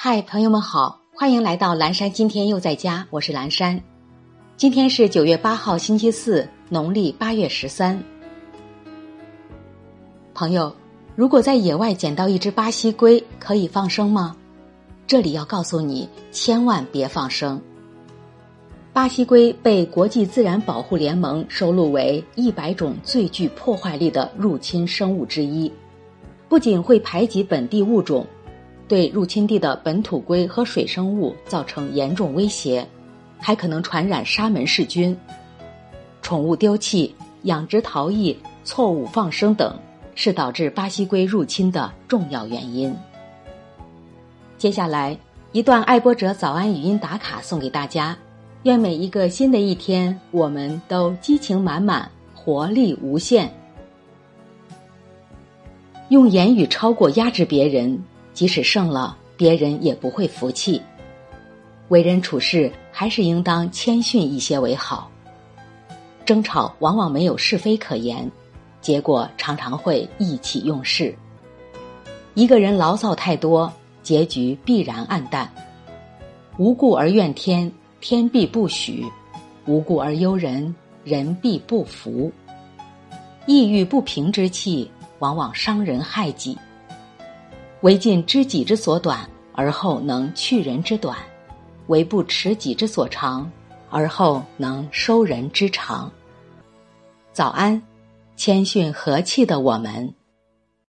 嗨，朋友们好，欢迎来到蓝山。今天又在家，我是蓝山。今天是九月八号，星期四，农历八月十三。朋友，如果在野外捡到一只巴西龟，可以放生吗？这里要告诉你，千万别放生。巴西龟被国际自然保护联盟收录为一百种最具破坏力的入侵生物之一，不仅会排挤本地物种。对入侵地的本土龟和水生物造成严重威胁，还可能传染沙门氏菌。宠物丢弃、养殖逃逸、错误放生等，是导致巴西龟入侵的重要原因。接下来一段爱播者早安语音打卡送给大家，愿每一个新的一天，我们都激情满满，活力无限。用言语超过压制别人。即使胜了，别人也不会服气。为人处事还是应当谦逊一些为好。争吵往往没有是非可言，结果常常会意气用事。一个人牢骚太多，结局必然暗淡。无故而怨天，天必不许；无故而忧人，人必不服。抑郁不平之气，往往伤人害己。唯尽知己之所短，而后能去人之短；唯不持己之所长，而后能收人之长。早安，谦逊和气的我们。